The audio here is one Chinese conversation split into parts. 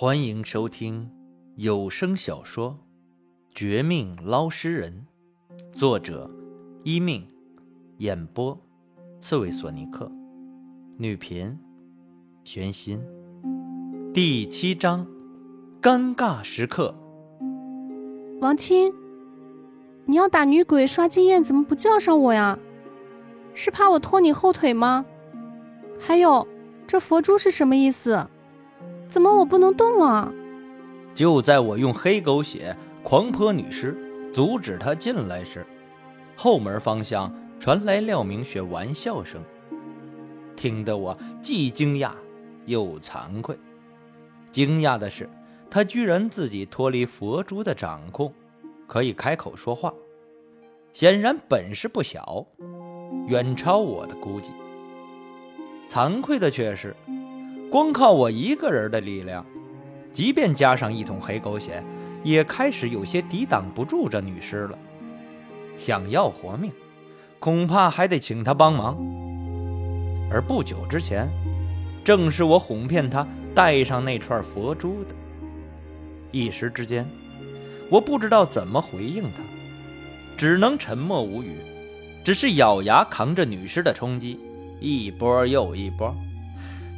欢迎收听有声小说《绝命捞尸人》，作者：一命，演播：刺猬索尼克，女频：玄心。第七章：尴尬时刻。王青，你要打女鬼刷经验，怎么不叫上我呀？是怕我拖你后腿吗？还有，这佛珠是什么意思？怎么我不能动了？就在我用黑狗血狂泼女尸，阻止她进来时，后门方向传来廖明雪玩笑声，听得我既惊讶又惭愧。惊讶的是，她居然自己脱离佛珠的掌控，可以开口说话，显然本事不小，远超我的估计。惭愧的却是。光靠我一个人的力量，即便加上一桶黑狗血，也开始有些抵挡不住这女尸了。想要活命，恐怕还得请她帮忙。而不久之前，正是我哄骗她带上那串佛珠的。一时之间，我不知道怎么回应她，只能沉默无语，只是咬牙扛着女尸的冲击，一波又一波。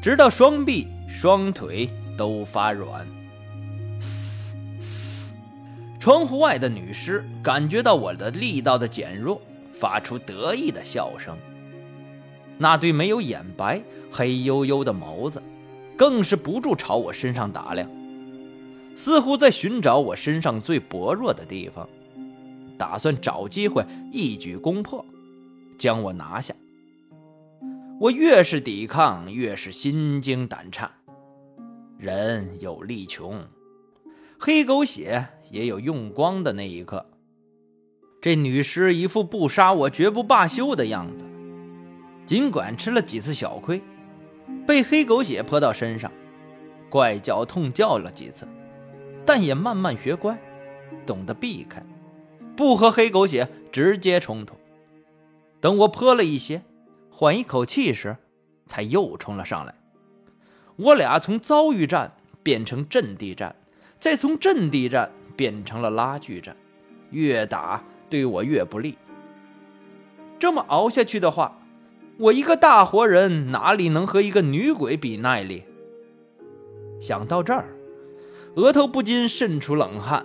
直到双臂、双腿都发软，嘶嘶！窗户外的女尸感觉到我的力道的减弱，发出得意的笑声。那对没有眼白、黑黝黝的眸子，更是不住朝我身上打量，似乎在寻找我身上最薄弱的地方，打算找机会一举攻破，将我拿下。我越是抵抗，越是心惊胆颤。人有力穷，黑狗血也有用光的那一刻。这女尸一副不杀我绝不罢休的样子。尽管吃了几次小亏，被黑狗血泼到身上，怪叫痛叫了几次，但也慢慢学乖，懂得避开，不和黑狗血直接冲突。等我泼了一些。缓一口气时，才又冲了上来。我俩从遭遇战变成阵地战，再从阵地战变成了拉锯战，越打对我越不利。这么熬下去的话，我一个大活人哪里能和一个女鬼比耐力？想到这儿，额头不禁渗出冷汗，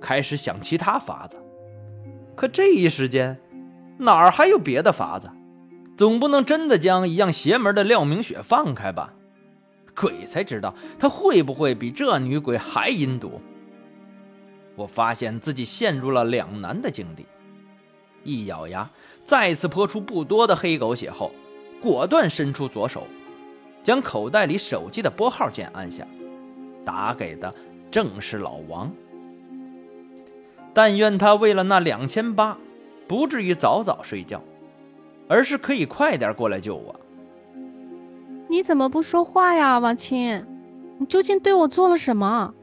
开始想其他法子。可这一时间，哪儿还有别的法子？总不能真的将一样邪门的廖明雪放开吧？鬼才知道她会不会比这女鬼还阴毒。我发现自己陷入了两难的境地，一咬牙，再次泼出不多的黑狗血后，果断伸出左手，将口袋里手机的拨号键按下，打给的正是老王。但愿他为了那两千八，不至于早早睡觉。而是可以快点过来救我。你怎么不说话呀，王青？你究竟对我做了什么？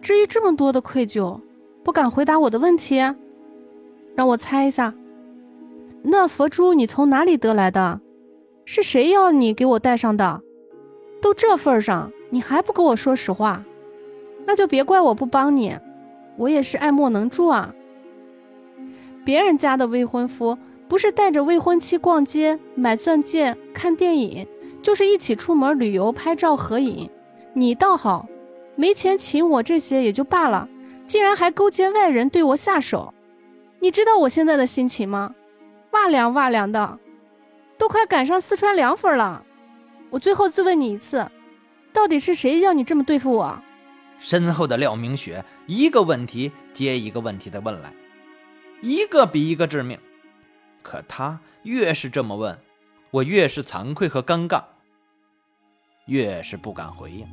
至于这么多的愧疚，不敢回答我的问题？让我猜一下，那佛珠你从哪里得来的？是谁要你给我带上的？都这份上，你还不跟我说实话？那就别怪我不帮你，我也是爱莫能助啊。别人家的未婚夫。不是带着未婚妻逛街、买钻戒、看电影，就是一起出门旅游、拍照合影。你倒好，没钱请我这些也就罢了，竟然还勾结外人对我下手。你知道我现在的心情吗？哇凉哇凉的，都快赶上四川凉粉了。我最后自问你一次，到底是谁要你这么对付我？身后的廖明雪一个问题接一个问题的问来，一个比一个致命。可他越是这么问，我越是惭愧和尴尬，越是不敢回应。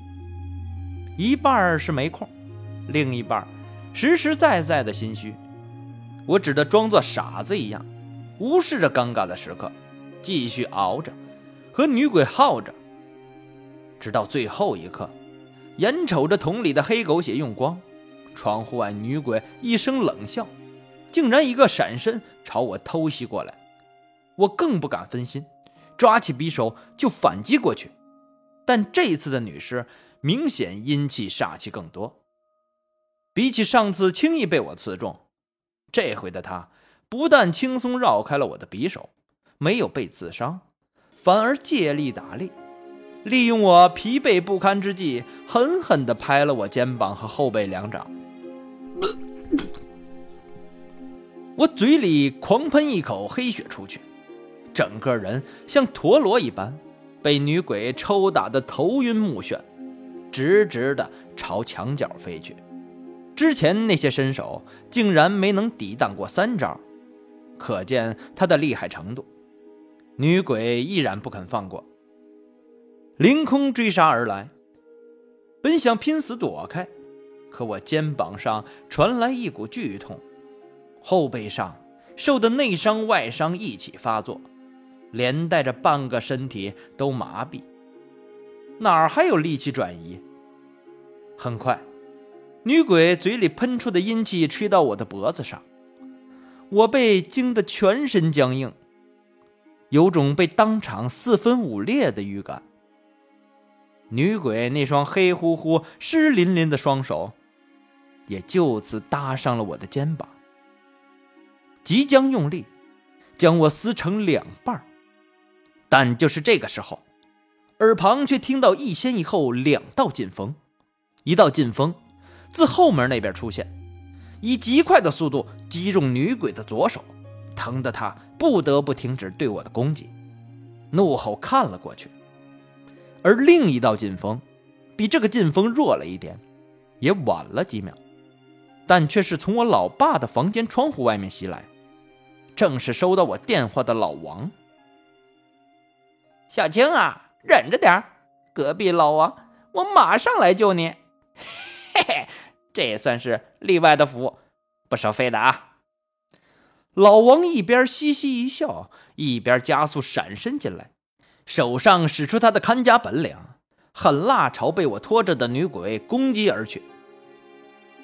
一半是没空，另一半实实在在的心虚。我只得装作傻子一样，无视着尴尬的时刻，继续熬着，和女鬼耗着，直到最后一刻，眼瞅着桶里的黑狗血用光，窗户外女鬼一声冷笑。竟然一个闪身朝我偷袭过来，我更不敢分心，抓起匕首就反击过去。但这次的女尸明显阴气煞气更多。比起上次轻易被我刺中，这回的他不但轻松绕开了我的匕首，没有被刺伤，反而借力打力，利用我疲惫不堪之际，狠狠地拍了我肩膀和后背两掌。我嘴里狂喷一口黑血出去，整个人像陀螺一般，被女鬼抽打得头晕目眩，直直的朝墙角飞去。之前那些身手竟然没能抵挡过三招，可见他的厉害程度。女鬼依然不肯放过，凌空追杀而来。本想拼死躲开，可我肩膀上传来一股剧痛。后背上受的内伤外伤一起发作，连带着半个身体都麻痹，哪儿还有力气转移？很快，女鬼嘴里喷出的阴气吹到我的脖子上，我被惊得全身僵硬，有种被当场四分五裂的预感。女鬼那双黑乎乎、湿淋淋的双手，也就此搭上了我的肩膀。即将用力将我撕成两半但就是这个时候，耳旁却听到一先一后两道劲风，一道劲风自后门那边出现，以极快的速度击中女鬼的左手，疼得她不得不停止对我的攻击，怒吼看了过去。而另一道劲风比这个劲风弱了一点，也晚了几秒，但却是从我老爸的房间窗户外面袭来。正是收到我电话的老王，小青啊，忍着点隔壁老王，我马上来救你。嘿嘿，这也算是例外的福，不收费的啊。老王一边嘻嘻一笑，一边加速闪身进来，手上使出他的看家本领，狠辣朝被我拖着的女鬼攻击而去。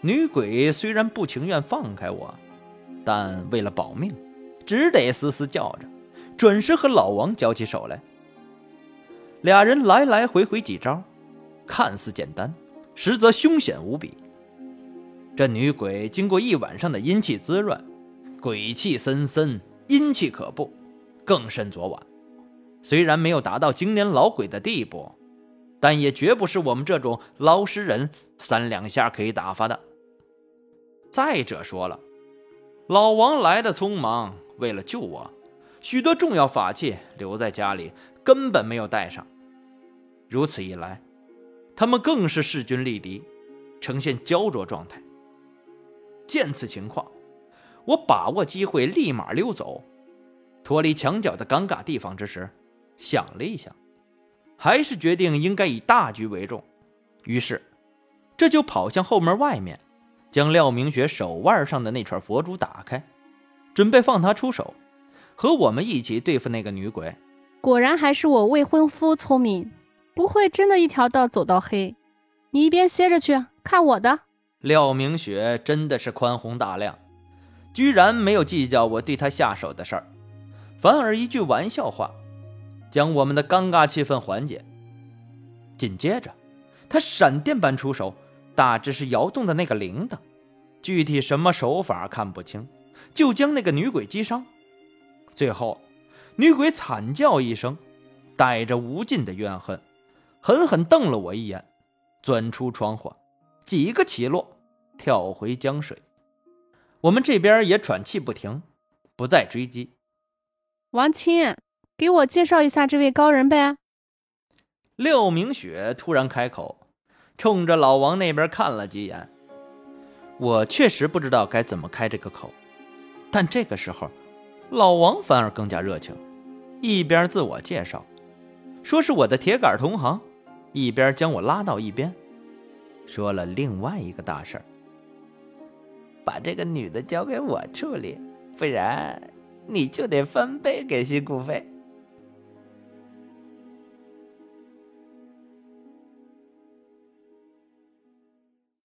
女鬼虽然不情愿放开我，但为了保命。只得嘶嘶叫着，准是和老王交起手来。俩人来来回回几招，看似简单，实则凶险无比。这女鬼经过一晚上的阴气滋润，鬼气森森，阴气可怖，更甚昨晚。虽然没有达到经年老鬼的地步，但也绝不是我们这种老实人三两下可以打发的。再者说了，老王来的匆忙。为了救我，许多重要法器留在家里，根本没有带上。如此一来，他们更是势均力敌，呈现焦灼状态。见此情况，我把握机会立马溜走。脱离墙角的尴尬地方之时，想了一想，还是决定应该以大局为重。于是，这就跑向后门外面，将廖明雪手腕上的那串佛珠打开。准备放他出手，和我们一起对付那个女鬼。果然还是我未婚夫聪明，不会真的一条道走到黑。你一边歇着去，看我的。廖明雪真的是宽宏大量，居然没有计较我对她下手的事儿，反而一句玩笑话，将我们的尴尬气氛缓解。紧接着，他闪电般出手，大致是摇动的那个铃铛，具体什么手法看不清。就将那个女鬼击伤，最后，女鬼惨叫一声，带着无尽的怨恨，狠狠瞪了我一眼，钻出窗户，几个起落，跳回江水。我们这边也喘气不停，不再追击。王青，给我介绍一下这位高人呗。廖明雪突然开口，冲着老王那边看了几眼。我确实不知道该怎么开这个口。但这个时候，老王反而更加热情，一边自我介绍，说是我的铁杆同行，一边将我拉到一边，说了另外一个大事儿：把这个女的交给我处理，不然你就得翻倍给辛苦费。